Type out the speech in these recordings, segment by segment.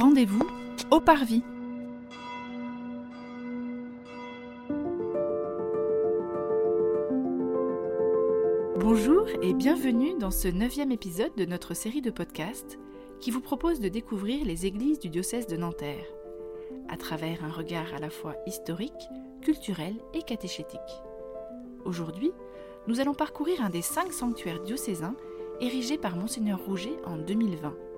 Rendez-vous au Parvis. Bonjour et bienvenue dans ce neuvième épisode de notre série de podcasts qui vous propose de découvrir les églises du diocèse de Nanterre à travers un regard à la fois historique, culturel et catéchétique. Aujourd'hui, nous allons parcourir un des cinq sanctuaires diocésains érigés par Monseigneur Rouget en 2020.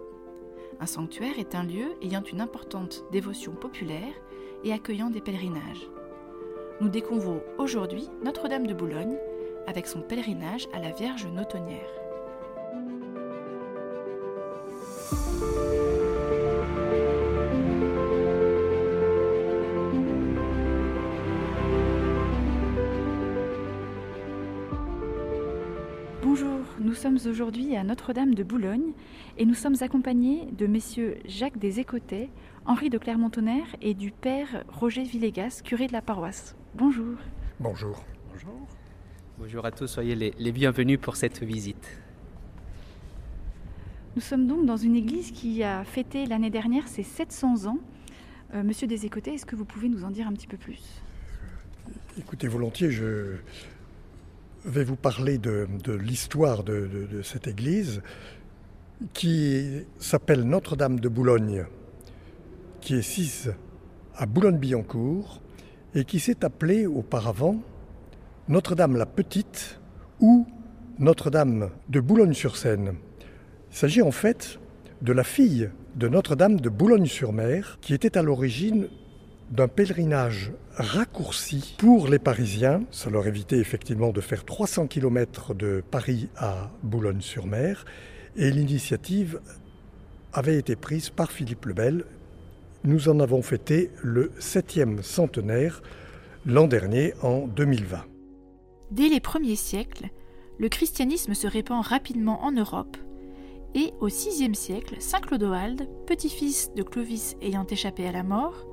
Un sanctuaire est un lieu ayant une importante dévotion populaire et accueillant des pèlerinages. Nous découvrons aujourd'hui Notre-Dame de Boulogne avec son pèlerinage à la Vierge Notonnière. Nous sommes aujourd'hui à Notre-Dame de Boulogne et nous sommes accompagnés de messieurs Jacques des Écotets, Henri de Clermont-Tonnerre et du père Roger Villegas, curé de la paroisse. Bonjour. Bonjour. Bonjour. Bonjour à tous, soyez les, les bienvenus pour cette visite. Nous sommes donc dans une église qui a fêté l'année dernière ses 700 ans. Euh, Monsieur des Écotets, est-ce que vous pouvez nous en dire un petit peu plus? Écoutez, volontiers, je vais vous parler de, l'histoire de, de- de cette église qui s'appelle Notre-Dame de Boulogne, qui est sise à Boulogne-Billancourt et qui s'est appelée auparavant Notre-Dame la Petite ou Notre-Dame de Boulogne-sur-Seine. Il s'agit en fait de la fille de Notre-Dame de Boulogne-sur-Mer qui était à l'origine d'un pèlerinage raccourci pour les Parisiens. Ça leur évitait effectivement de faire 300 km de Paris à Boulogne-sur-Mer. Et l'initiative avait été prise par Philippe le Bel. Nous en avons fêté le septième centenaire l'an dernier, en 2020. Dès les premiers siècles, le christianisme se répand rapidement en Europe et au VIe siècle, Saint Clodoald, petit-fils de Clovis ayant échappé à la mort,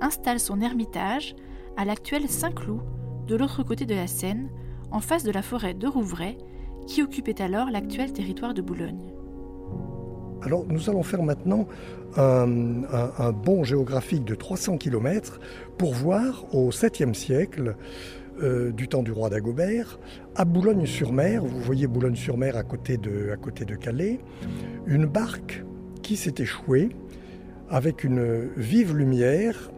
installe son ermitage à l'actuel Saint-Cloud, de l'autre côté de la Seine, en face de la forêt de Rouvray, qui occupait alors l'actuel territoire de Boulogne. Alors nous allons faire maintenant un, bond géographique de 300 km pour voir au 7e siècle, euh, du temps du roi d'Agobert, à Boulogne-sur-Mer, vous voyez Boulogne-sur-Mer à, à côté de Calais, une barque qui s'est échouée avec une vive lumière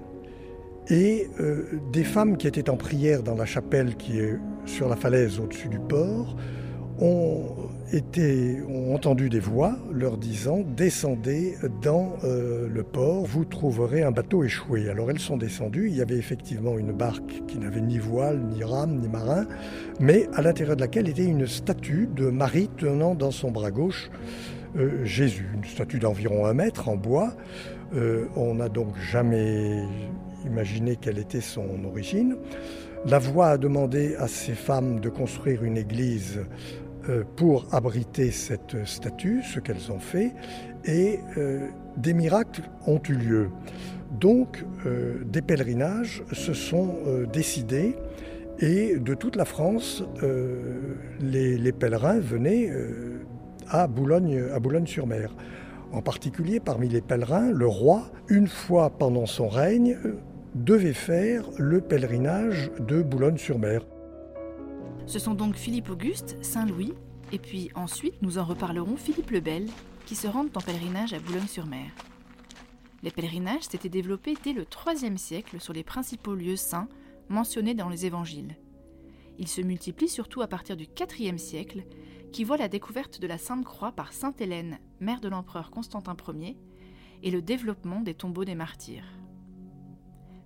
et euh, des femmes qui étaient en prière dans la chapelle qui est sur la falaise au-dessus du port ont, été, ont entendu des voix leur disant Descendez dans euh, le port, vous trouverez un bateau échoué. Alors elles sont descendues, il y avait effectivement une barque qui n'avait ni voile, ni rame, ni marin, mais à l'intérieur de laquelle était une statue de Marie tenant dans son bras gauche euh, Jésus, une statue d'environ un mètre en bois. On n'a donc jamais imaginé quelle était son origine. La voix a demandé à ces femmes de construire une église euh, pour abriter cette statue, ce qu'elles ont fait, et euh, des miracles ont eu lieu. Donc, euh, des pèlerinages se sont décidés et de toute la France, les, pèlerins venaient à à Boulogne-sur-Mer. En particulier, parmi les pèlerins, le roi, une fois pendant son règne, devait faire le pèlerinage de Boulogne-sur-Mer. Ce sont donc Philippe Auguste, Saint Louis, et puis ensuite nous en reparlerons Philippe le Bel, qui se rendent en pèlerinage à Boulogne-sur-Mer. Les pèlerinages s'étaient développés dès le IIIe siècle sur les principaux lieux saints mentionnés dans les évangiles. Ils se multiplient surtout à partir du IVe siècle, qui voit la découverte de la Sainte Croix par Sainte Hélène, mère de l'empereur Constantin Ier, et le développement des tombeaux des martyrs.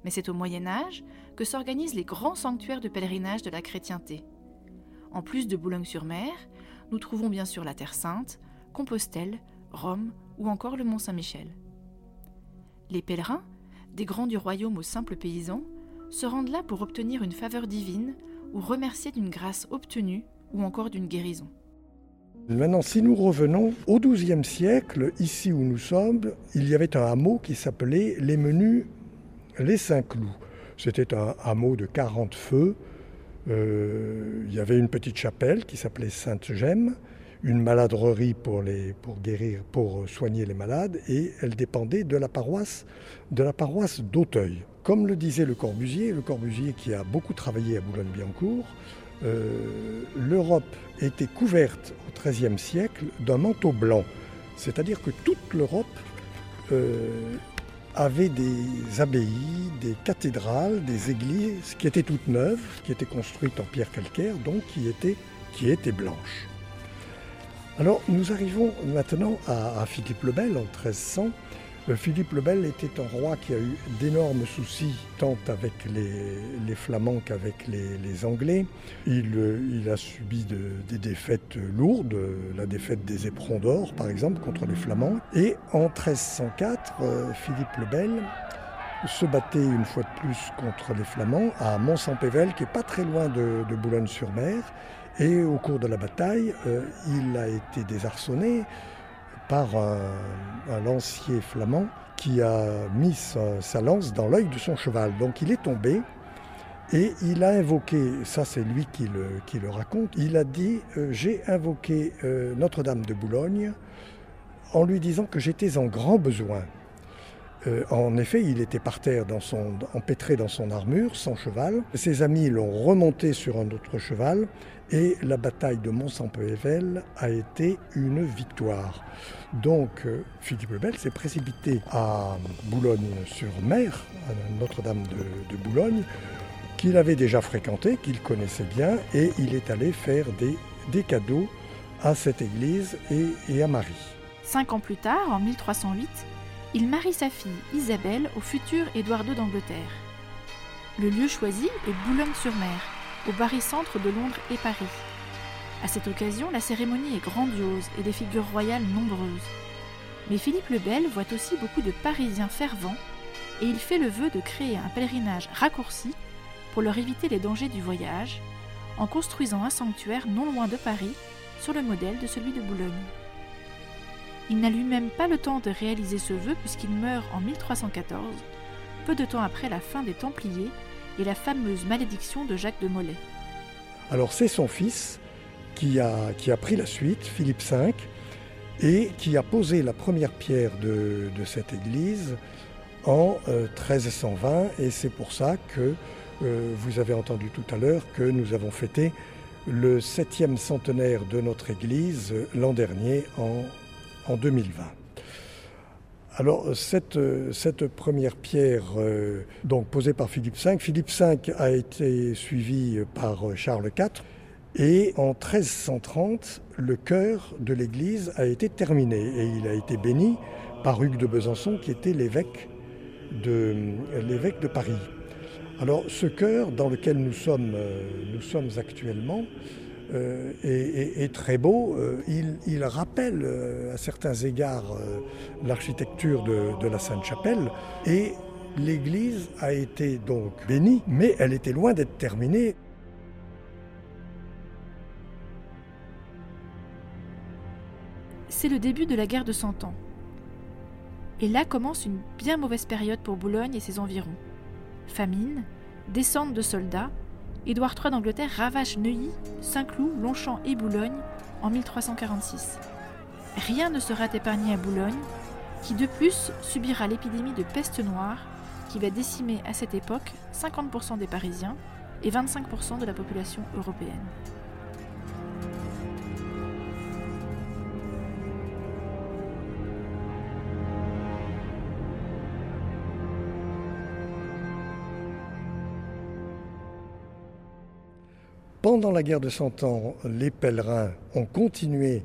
Mais c'est au Moyen Âge que s'organisent les grands sanctuaires de pèlerinage de la chrétienté. En plus de Boulogne-sur-Mer, nous trouvons bien sûr la Terre Sainte, Compostelle, Rome ou encore le Mont Saint-Michel. Les pèlerins, des grands du royaume aux simples paysans, se rendent là pour obtenir une faveur divine ou remercier d'une grâce obtenue ou encore d'une guérison. Maintenant, si nous revenons au XIIe siècle, ici où nous sommes, il y avait un hameau qui s'appelait les Menus les Saint-Cloud. C'était un hameau de 40 feux. Euh, il y avait une petite chapelle qui s'appelait Sainte-Gemme, une maladrerie pour, guérir, pour soigner les malades, et elle dépendait de la paroisse de la paroisse d'Auteuil. Comme le disait le Corbusier, le Corbusier qui a beaucoup travaillé à Boulogne-Billancourt, euh, l'Europe était couverte au XIIIe siècle d'un manteau blanc, c'est-à-dire que toute l'Europe euh, avait des abbayes, des cathédrales, des églises qui étaient toutes neuves, qui étaient construites en pierre calcaire, donc qui étaient, qui blanches. Alors nous arrivons maintenant à, à Philippe le Bel en 1300 euh, Philippe le Bel était un roi qui a eu d'énormes soucis, tant avec les, Flamands qu'avec les, Anglais. Euh, il, a subi des défaites lourdes, la défaite des éperons d'or par exemple contre les Flamands. Et en 1304, euh, Philippe le Bel se battait une fois de plus contre les Flamands à Mont-Saint-Pével, qui est pas très loin de, Boulogne-sur-Mer. Et au cours de la bataille, il a été désarçonné par un, lancier flamand qui a mis sa, lance dans l'œil de son cheval. Donc il est tombé et il a invoqué, ça c'est lui qui le, raconte, il a dit euh, J'ai invoqué euh, Notre-Dame de Boulogne en lui disant que j'étais en grand besoin. Euh, en effet, il était par terre, dans son, empêtré dans son armure, sans cheval. Ses amis l'ont remonté sur un autre cheval et la bataille de mont saint a été une victoire. Donc euh, Philippe le Bel s'est précipité à Boulogne-sur-Mer, à Notre-Dame de, Boulogne, qu'il avait déjà fréquenté, qu'il connaissait bien, et il est allé faire des, cadeaux à cette église et, et à Marie. Cinq ans plus tard, en 1308, il marie sa fille Isabelle au futur Édouard II d'Angleterre. Le lieu choisi est Boulogne-sur-Mer, au barycentre de Londres et Paris. À cette occasion, la cérémonie est grandiose et des figures royales nombreuses. Mais Philippe le Bel voit aussi beaucoup de Parisiens fervents et il fait le vœu de créer un pèlerinage raccourci pour leur éviter les dangers du voyage, en construisant un sanctuaire non loin de Paris, sur le modèle de celui de Boulogne. Il n'a lui-même pas le temps de réaliser ce vœu puisqu'il meurt en 1314, peu de temps après la fin des Templiers et la fameuse malédiction de Jacques de Molay. Alors c'est son fils qui a, pris la suite, Philippe V, et qui a posé la première pierre de, cette église en 1320, euh, et c'est pour ça que euh, vous avez entendu tout à l'heure que nous avons fêté le septième centenaire de notre église euh, l'an dernier en, en 2020. Alors cette, première pierre euh, donc posée par Philippe V, Philippe V a été suivi par Charles IV et en 1330 le chœur de l'église a été terminé et il a été béni par Hugues de Besançon qui était l'évêque de, l'évêque de Paris. Alors ce chœur dans lequel nous sommes, euh, nous sommes actuellement, euh, est, très beau. Euh, il, rappelle euh, à certains égards l'architecture de, la Sainte-Chapelle et l'église a été donc bénie, mais elle était loin d'être terminée. C'est le début de la guerre de Cent Ans. Et là commence une bien mauvaise période pour Boulogne et ses environs. Famine, descente de soldats, Édouard III d'Angleterre ravage Neuilly, Saint-Cloud, Longchamp et Boulogne en 1346. Rien ne sera épargné à Boulogne, qui de plus subira l'épidémie de peste noire qui va décimer à cette époque 50% des Parisiens et 25% de la population européenne. La guerre de Cent Ans, les pèlerins ont continué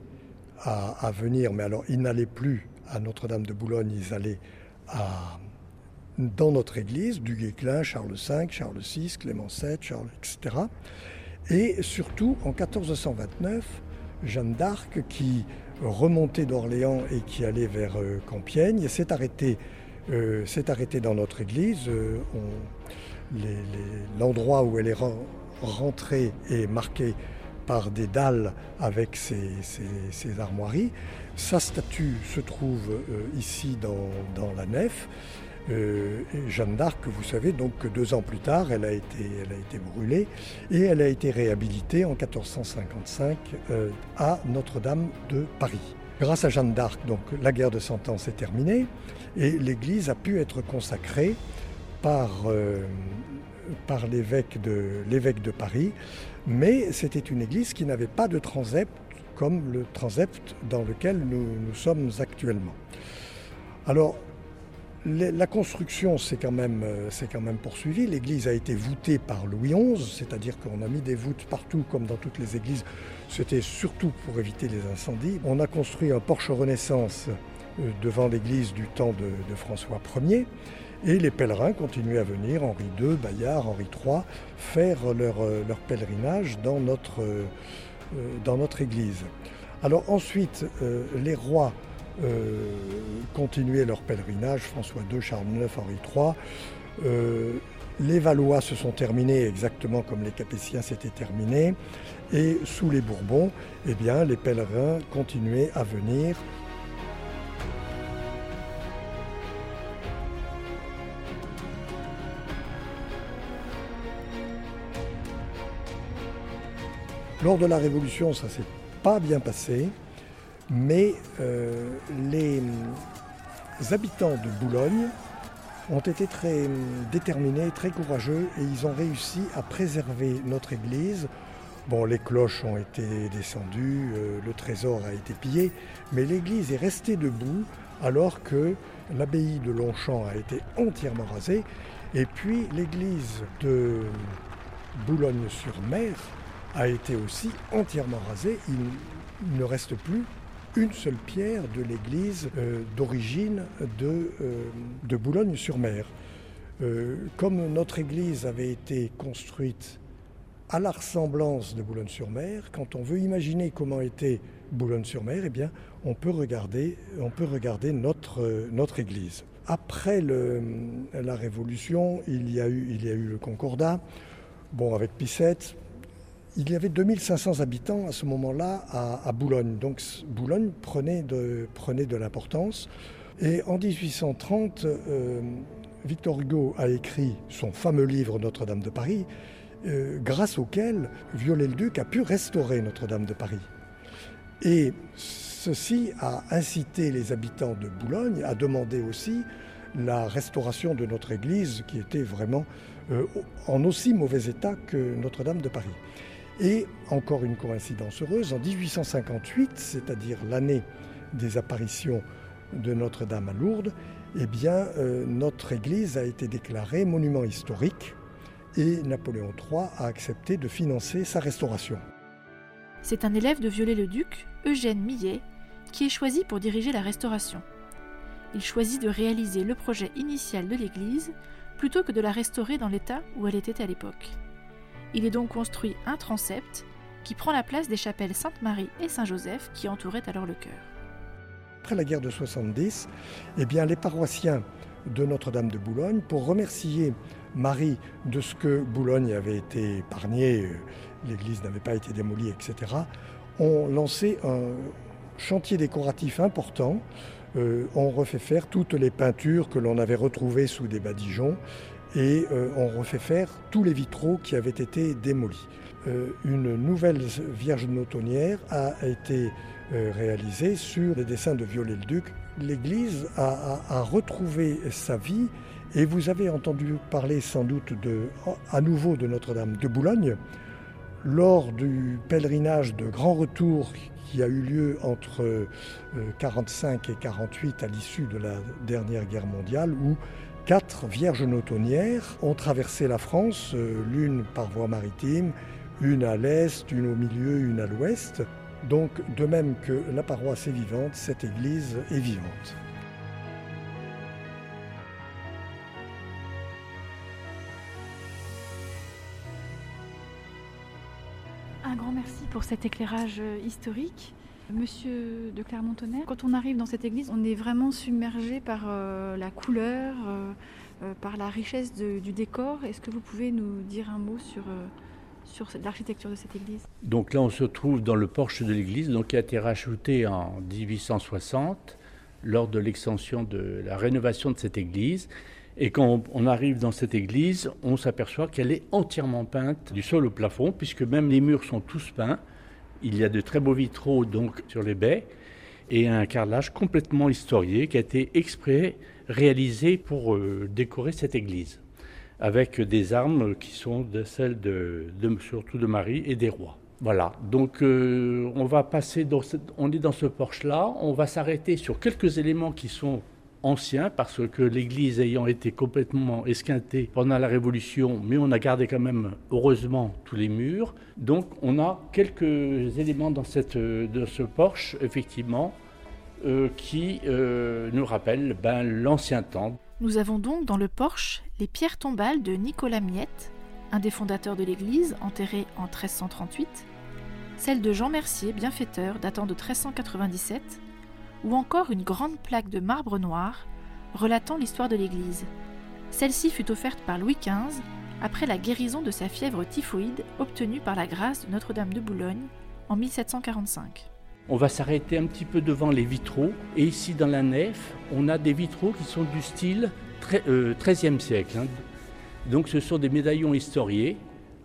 à, venir, mais alors ils n'allaient plus à Notre-Dame de Boulogne, ils allaient dans notre église, du Guesclin, Charles V, Charles VI, Clément VII, Charles, etc. Et surtout, en 1429, Jeanne d'Arc, qui remontait d'Orléans et qui allait vers euh, Compiègne, s'est arrêtée, euh, dans notre église. Euh, l'endroit où elle est rentrée et marquée par des dalles avec ses, armoiries. Sa statue se trouve euh, ici dans, la nef. Euh, Jeanne d'Arc, vous savez, donc deux ans plus tard, elle a été, elle a été brûlée et elle a été réhabilitée en 1455 euh, à Notre-Dame de Paris. Grâce à Jeanne d'Arc, donc la guerre de Cent Ans s'est terminée et l'église a pu être consacrée par, par l'évêque de, l'évêque de Paris, mais c'était une église qui n'avait pas de transept comme le transept dans lequel nous, nous sommes actuellement. Alors, la construction s'est quand, même, euh, même poursuivie. L'église a été voûtée par Louis XI, c'est-à-dire qu'on a mis des voûtes partout comme dans toutes les églises. C'était surtout pour éviter les incendies. On a construit un porche Renaissance euh, devant l'église du temps de, François Ier. Et les pèlerins continuaient à venir, Henri II, Bayard, Henri III, faire leur, euh, leur pèlerinage dans notre, dans notre église. Alors ensuite, les rois euh, continuer leur pèlerinage, François II, Charles IX, Henri III. Euh, les Valois se sont terminés exactement comme les Capétiens s'étaient terminés. Et sous les Bourbons, eh bien, les pèlerins continuaient à venir. Lors de la Révolution, ça s'est pas bien passé mais euh, les habitants de Boulogne ont été très déterminés, très courageux et ils ont réussi à préserver notre église. Bon, les cloches ont été descendues, euh, le trésor a été pillé, mais l'église est restée debout alors que l'abbaye de Longchamp a été entièrement rasée et puis l'église de Boulogne-sur-Mer a été aussi entièrement rasée. il ne reste plus une seule pierre de l'église euh, d'origine de, euh, de Boulogne-sur-Mer. Euh, comme notre église avait été construite à la ressemblance de Boulogne-sur-Mer, quand on veut imaginer comment était Boulogne-sur-Mer, eh bien, on peut regarder, on peut regarder notre, notre église. Après la Révolution, il y, a eu, il y a eu le Concordat. Bon, avec Pissette, il y avait 2500 habitants à ce moment-là à, Boulogne. Donc Boulogne prenait de, l'importance. Et en 1830, euh, Victor Hugo a écrit son fameux livre Notre-Dame de Paris, euh, grâce auquel Viollet-le-Duc a pu restaurer Notre-Dame de Paris. Et ceci a incité les habitants de Boulogne à demander aussi la restauration de notre église qui était vraiment euh, en aussi mauvais état que Notre-Dame de Paris. Et encore une coïncidence heureuse, en 1858, c'est-à-dire l'année des apparitions de Notre-Dame à Lourdes, eh bien, euh, notre église a été déclarée monument historique et Napoléon III a accepté de financer sa restauration. C'est un élève de Viollet-le-Duc, Eugène Millet, qui est choisi pour diriger la restauration. Il choisit de réaliser le projet initial de l'église plutôt que de la restaurer dans l'état où elle était à l'époque. Il est donc construit un transept qui prend la place des chapelles Sainte-Marie et Saint-Joseph qui entouraient alors le chœur. Après la guerre de 70, eh bien, les paroissiens de Notre-Dame de Boulogne, pour remercier Marie de ce que Boulogne avait été épargnée, euh, l'église n'avait pas été démolie, etc., ont lancé un chantier décoratif important. Euh, on refait faire toutes les peintures que l'on avait retrouvées sous des badigeons et euh, on refait faire tous les vitraux qui avaient été démolis. Euh, une nouvelle Vierge Notonnière a été euh, réalisée sur les dessins de Viollet-le-Duc. L'église a, retrouvé sa vie et vous avez entendu parler sans doute à nouveau de Notre-Dame de Boulogne lors du pèlerinage de grand retour qui a eu lieu entre 1945 et 1948 à l'issue de la dernière guerre mondiale où Quatre vierges notonnières ont traversé la France, euh, l'une par voie maritime, une à l'est, une au milieu, une à l'ouest. Donc de même que la paroisse est vivante, cette église est vivante. Un grand merci pour cet éclairage euh, historique. Monsieur de Clermont-Tonnerre, quand on arrive dans cette église, on est vraiment submergé par euh, la couleur, euh, euh, par la richesse du décor. Est-ce que vous pouvez nous dire un mot sur, sur l'architecture de cette église? Donc là, on se trouve dans le porche de l'église, donc qui a été racheté en 1860 lors de l'extension de la rénovation de cette église. Et quand on arrive dans cette église, on s'aperçoit qu'elle est entièrement peinte du sol au plafond, puisque même les murs sont tous peints. Il y a de très beaux vitraux donc sur les baies et un carrelage complètement historié qui a été exprès réalisé pour euh, décorer cette église, avec des armes qui sont celles de, surtout de Marie et des rois. Voilà, donc euh, on va passer, dans on est dans ce porche-là, on va s'arrêter sur quelques éléments qui sont anciens parce que l'église ayant été complètement esquintée pendant la Révolution, mais on a gardé quand même heureusement tous les murs. Donc on a quelques éléments dans, cette, de ce porche, effectivement, euh, qui euh, nous rappellent ben, l'ancien temps. Nous avons donc dans le porche les pierres tombales de Nicolas Miette, un des fondateurs de l'église, enterré en 1338, celle de Jean Mercier, bienfaiteur, datant de 1397, ou encore une grande plaque de marbre noir relatant l'histoire de l'Église. Celle-ci fut offerte par Louis XV après la guérison de sa fièvre typhoïde obtenue par la grâce de Notre-Dame de Boulogne en 1745. On va s'arrêter un petit peu devant les vitraux et ici dans la nef, on a des vitraux qui sont du style XIIIe euh, siècle. Hein. Donc ce sont des médaillons historiés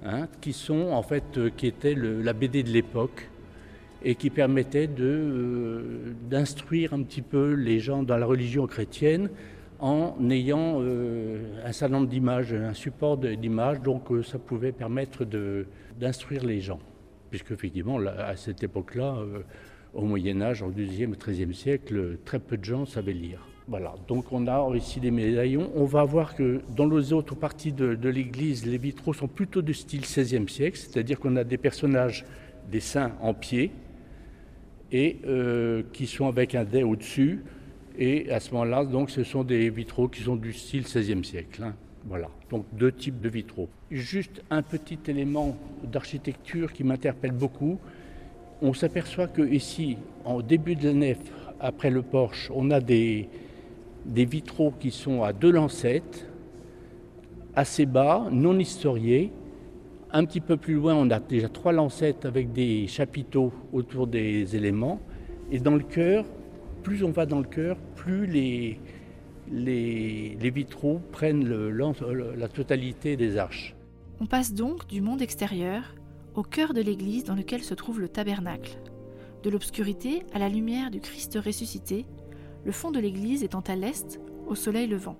hein, qui sont en fait euh, qui étaient la BD de l'époque et qui permettait euh, d'instruire un petit peu les gens dans la religion chrétienne en ayant euh, un certain nombre d'images, un support d'images, donc euh, ça pouvait permettre d'instruire les gens. Puisque effectivement, à cette époque-là, au Moyen Âge, au XIIe et XIIIe siècle, très peu de gens savaient lire. Voilà, donc on a ici des médaillons. On va voir que dans les autres parties de, l'église, les vitraux sont plutôt de style XVIe siècle, c'est-à-dire qu'on a des personnages, des saints en pied, et euh, qui sont avec un dais au-dessus. Et à ce moment-là, donc, ce sont des vitraux qui sont du style XVIe siècle. Hein. Voilà, donc deux types de vitraux. Juste un petit élément d'architecture qui m'interpelle beaucoup. On s'aperçoit que ici, en début de la nef, après le porche, on a des, des vitraux qui sont à deux lancettes, assez bas, non historiés, un petit peu plus loin, on a déjà trois lancettes avec des chapiteaux autour des éléments. Et dans le cœur, plus on va dans le cœur, plus les, vitraux prennent la totalité des arches. On passe donc du monde extérieur au cœur de l'église dans lequel se trouve le tabernacle. De l'obscurité à la lumière du Christ ressuscité, le fond de l'église étant à l'est, au soleil levant.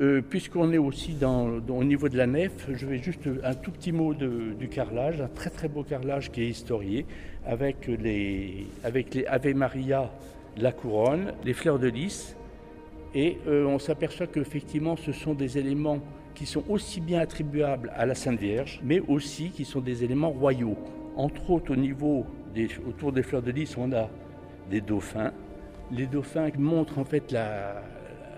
Euh, puisqu'on est aussi au niveau de la nef, je vais juste un tout petit mot du carrelage, un très très beau carrelage qui est historié, avec les, Ave Maria, la couronne, les fleurs de lys, et euh, on s'aperçoit qu'effectivement ce sont des éléments qui sont aussi bien attribuables à la Sainte Vierge, mais aussi qui sont des éléments royaux. Entre autres, au niveau autour des fleurs de lys, on a des dauphins. Les dauphins montrent en fait la,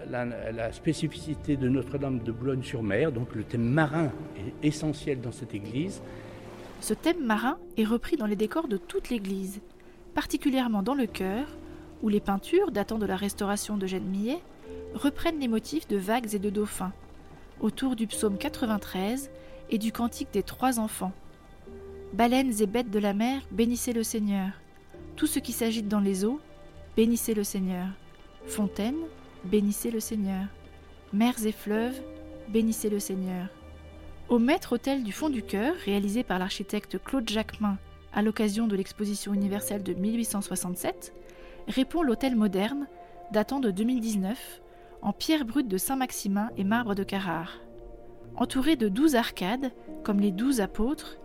la, spécificité de Notre-Dame de Boulogne-sur-Mer, donc le thème marin est essentiel dans cette église. Ce thème marin est repris dans les décors de toute l'église, particulièrement dans le chœur, où les peintures datant de la restauration d'Eugène Millet reprennent les motifs de vagues et de dauphins, autour du psaume 93 et du cantique des trois enfants. Baleines et bêtes de la mer, bénissez le Seigneur. Tout ce qui s'agite dans les eaux, bénissez le Seigneur. Fontaines, bénissez le Seigneur. Mers et fleuves, bénissez le Seigneur. Au maître-autel du fond du cœur, réalisé par l'architecte Claude Jacquemin à l'occasion de l'exposition universelle de 1867, répond l'autel moderne, datant de 2019, en pierre brute de Saint-Maximin et marbre de Carrare. Entouré de douze arcades, comme les douze apôtres,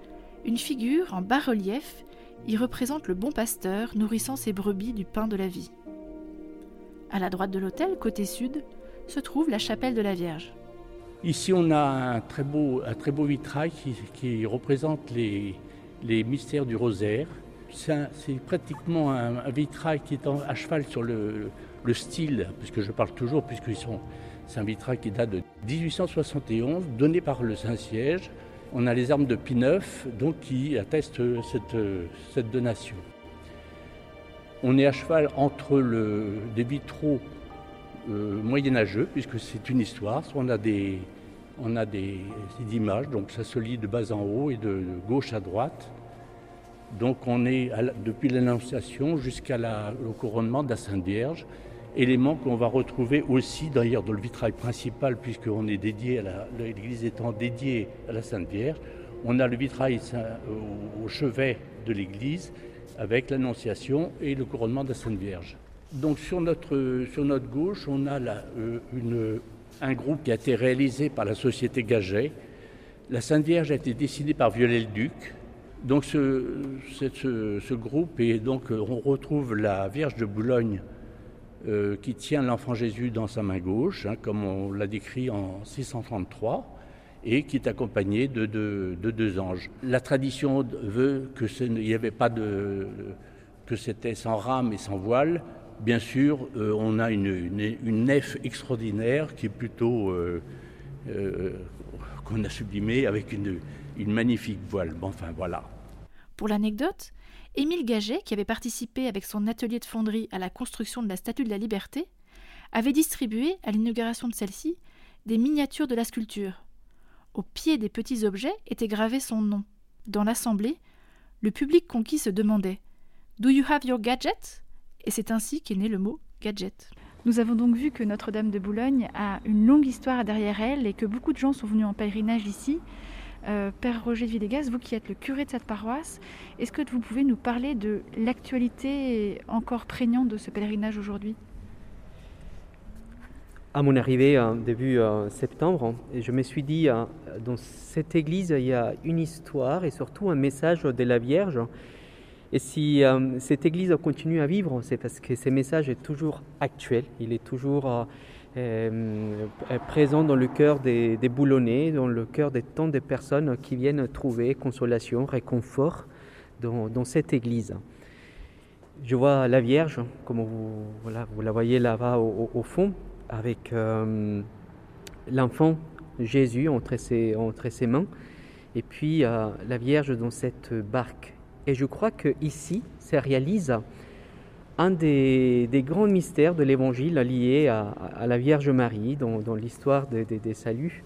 une figure en bas-relief y représente le bon pasteur nourrissant ses brebis du pain de la vie. À la droite de l'autel, côté sud, se trouve la chapelle de la Vierge. Ici, on a un très beau, vitrail qui, représente les, mystères du rosaire. C'est pratiquement un, vitrail qui est à cheval sur le, le, style, puisque je parle toujours, puisque c'est un vitrail qui date de 1871, donné par le Saint-Siège. On a les armes de Pie donc qui attestent cette donation. On est à cheval entre le, des vitraux euh, moyenâgeux, puisque c'est une histoire. On a des, images, donc ça se lit de bas en haut et de, gauche à droite. Donc on est depuis l'Annonciation jusqu'à couronnement de la Sainte Vierge, élément qu'on va retrouver aussi d'ailleurs dans le vitrail principal, puisqu'on l'église étant dédiée à la Sainte Vierge. On a le vitrail au chevet de l'église avec l'Annonciation et le couronnement de la Sainte Vierge. Donc sur notre, sur notre gauche, on a euh, un groupe qui a été réalisé par la société Gaget. La Sainte Vierge a été dessinée par Viollet-le-Duc. Donc ce, ce, groupe, et donc euh, on retrouve la Vierge de Boulogne euh, qui tient l'enfant Jésus dans sa main gauche, hein, comme on l'a décrit en 633 et qui est accompagnée de, de, deux anges. La tradition veut que ce avait pas de que c'était sans rame et sans voile. Bien sûr, euh, on a une, nef extraordinaire qui est plutôt euh, euh, qu'on a sublimée avec une, magnifique voile. Enfin voilà. Pour l'anecdote, Émile Gaget, qui avait participé avec son atelier de fonderie à la construction de la Statue de la Liberté, avait distribué, à l'inauguration de celle-ci, des miniatures de la sculpture. Au pied des petits objets était gravé son nom. Dans l'assemblée, le public conquis se demandait Do you have your gadget Et c'est ainsi qu'est né le mot gadget. Nous avons donc vu que Notre-Dame de Boulogne a une longue histoire derrière elle et que beaucoup de gens sont venus en pèlerinage ici. Euh, Père Roger de Villegas, vous qui êtes le curé de cette paroisse, est-ce que vous pouvez nous parler de l'actualité encore prégnante de ce pèlerinage aujourd'hui? À mon arrivée en début euh, septembre, je me suis dit, euh, dans cette église, il y a une histoire et surtout un message de la Vierge. Et si euh, cette église continue à vivre, c'est parce que ce message est toujours actuel, il est toujours présent dans le cœur des, Boulonnais, dans le cœur de tant de personnes qui viennent trouver consolation, réconfort dans, cette église. Je vois la Vierge, comme vous la voyez là-bas au fond, avec euh, l'enfant Jésus entre ses, entre ses mains et puis euh, la Vierge dans cette barque. Et je crois que ici, réalise un des, des grands mystères de l'Évangile lié à, la Vierge Marie dans, dans l'histoire des saluts,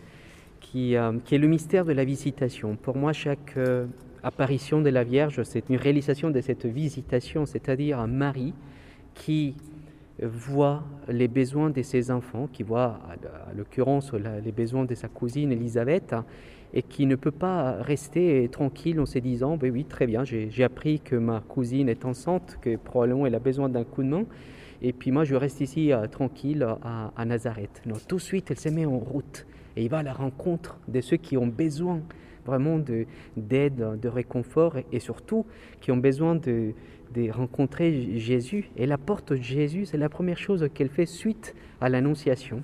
qui, euh, qui, est le mystère de la visitation. Pour moi, chaque apparition de la Vierge, c'est une réalisation de cette visitation, c'est-à-dire Marie qui voit les besoins de ses enfants, qui voit à l'occurrence les besoins de sa cousine Elisabeth, et qui ne peut pas rester tranquille en se disant ben oui très bien j'ai appris que ma cousine est enceinte que probablement elle a besoin d'un coup de main et puis moi je reste ici euh, tranquille à, Nazareth. Non tout de suite elle se met en route et il va à la rencontre de ceux qui ont besoin vraiment d'aide de, réconfort et surtout qui ont besoin de, de rencontrer Jésus. Et la porte de Jésus, c'est la première chose qu'elle fait suite à l'Annonciation.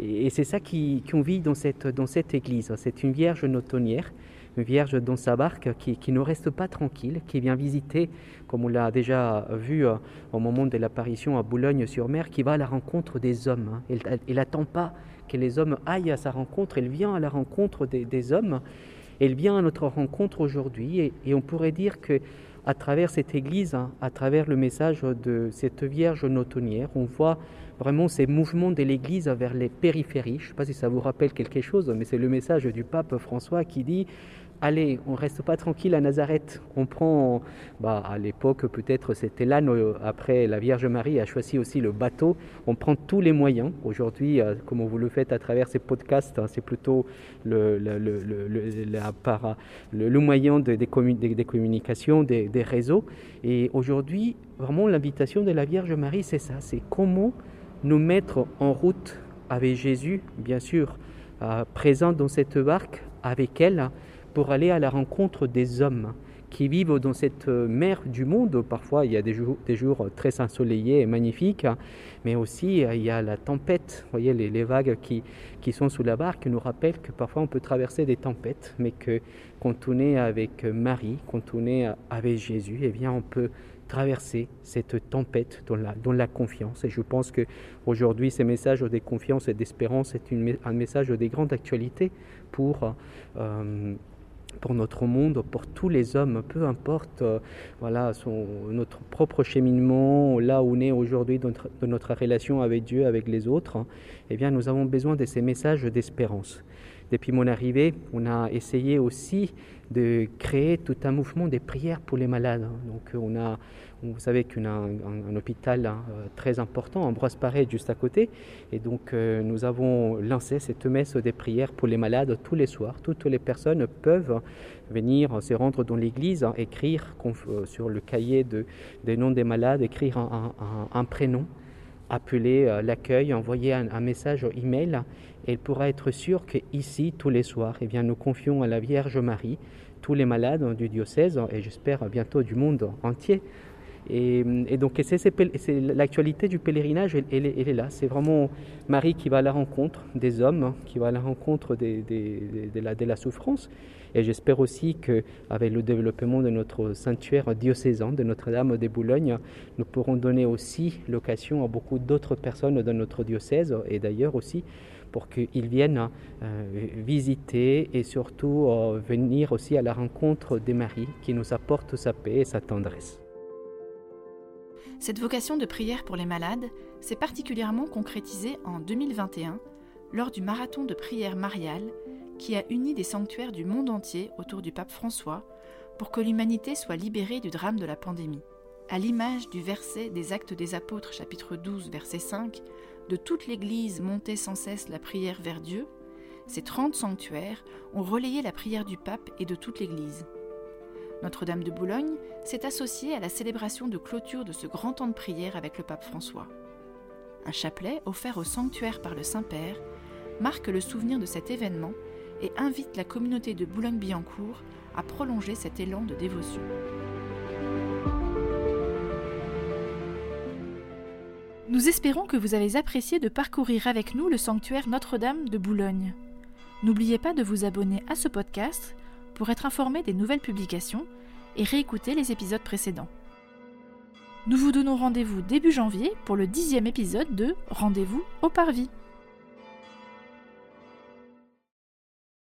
Et, c'est ça qu'on vit dans cette, dans cette église. C'est une vierge notonnière, une vierge dans sa barque qui, qui, ne reste pas tranquille, qui vient visiter, comme on l'a déjà vu euh, au moment de l'apparition à Boulogne-sur-Mer, qui va à la rencontre des hommes. Hein. Elle n'attend pas que les hommes aillent à sa rencontre, elle vient à la rencontre des, hommes. Elle vient à notre rencontre aujourd'hui et, on pourrait dire que à travers cette église, hein, à travers le message de cette Vierge notonnière, on voit vraiment ces mouvements de l'église vers les périphéries. Je ne sais pas si ça vous rappelle quelque chose, mais c'est le message du pape François qui dit allez, on reste pas tranquille à Nazareth. On prend, bah, à l'époque peut-être c'était là, après la Vierge Marie a choisi aussi le bateau. On prend tous les moyens. Aujourd'hui, euh, comme vous le faites à travers ces podcasts, hein, c'est plutôt le, le, le, le, moyen des, communications, des, des réseaux. Et aujourd'hui, vraiment l'invitation de la Vierge Marie, c'est ça, c'est comment nous mettre en route avec Jésus, bien sûr, euh, présent dans cette barque avec elle pour aller à la rencontre des hommes qui vivent dans cette mer du monde. Parfois, il y a des jours, très ensoleillés et magnifiques, mais aussi il y a la tempête. Vous voyez, les, vagues qui, qui, sont sous la barque nous rappellent que parfois on peut traverser des tempêtes, mais que quand on est avec Marie, quand on est avec Jésus, eh bien, on peut traverser cette tempête dans la, dans la confiance. Et je pense que aujourd'hui, ces messages de confiance et d'espérance est un message de grande actualité pour euh, pour notre monde, pour tous les hommes, peu importe euh, voilà, notre propre cheminement, là où on est aujourd'hui dans notre, relation avec Dieu, avec les autres, eh bien, nous avons besoin de ces messages d'espérance. Depuis mon arrivée, on a essayé aussi de créer tout un mouvement de prières pour les malades. Donc on a, vous savez qu'on a un, hôpital hein, très important, Ambroise Paré, juste à côté, et donc euh, nous avons lancé cette messe des prières pour les malades tous les soirs. Toutes les personnes peuvent venir se rendre dans l'église, hein, écrire euh, sur le cahier de, des noms des malades, écrire un, prénom, appeler euh, l'accueil, envoyer un, message email et il pourra être sûr qu'ici, tous les soirs, eh bien, nous confions à la Vierge Marie tous les malades du diocèse et j'espère bientôt du monde entier. Et, donc l'actualité du pèlerinage, elle, est là. C'est vraiment Marie qui va à la rencontre des hommes, qui va à la rencontre de la souffrance. Et j'espère aussi qu'avec le développement de notre sanctuaire diocésain de Notre-Dame de Boulogne, nous pourrons donner aussi l'occasion à beaucoup d'autres personnes dans notre diocèse et d'ailleurs aussi pour qu'ils viennent euh, visiter et surtout euh, venir aussi à la rencontre des maris qui nous apportent sa paix et sa tendresse. Cette vocation de prière pour les malades s'est particulièrement concrétisée en 2021 lors du marathon de prière mariale qui a uni des sanctuaires du monde entier autour du pape François pour que l'humanité soit libérée du drame de la pandémie. À l'image du verset des Actes des Apôtres chapitre 12 verset 5, de toute l'Église montait sans cesse la prière vers Dieu, ces trente sanctuaires ont relayé la prière du pape et de toute l'Église. Notre-Dame de Boulogne s'est associée à la célébration de clôture de ce grand temps de prière avec le pape François. Un chapelet offert au sanctuaire par le Saint-Père marque le souvenir de cet événement et invite la communauté de Boulogne-Billancourt à prolonger cet élan de dévotion. Nous espérons que vous avez apprécié de parcourir avec nous le sanctuaire Notre-Dame de Boulogne. N'oubliez pas de vous abonner à ce podcast pour être informé des nouvelles publications et réécouter les épisodes précédents. Nous vous donnons rendez-vous début janvier pour le dixième épisode de Rendez-vous au Parvis.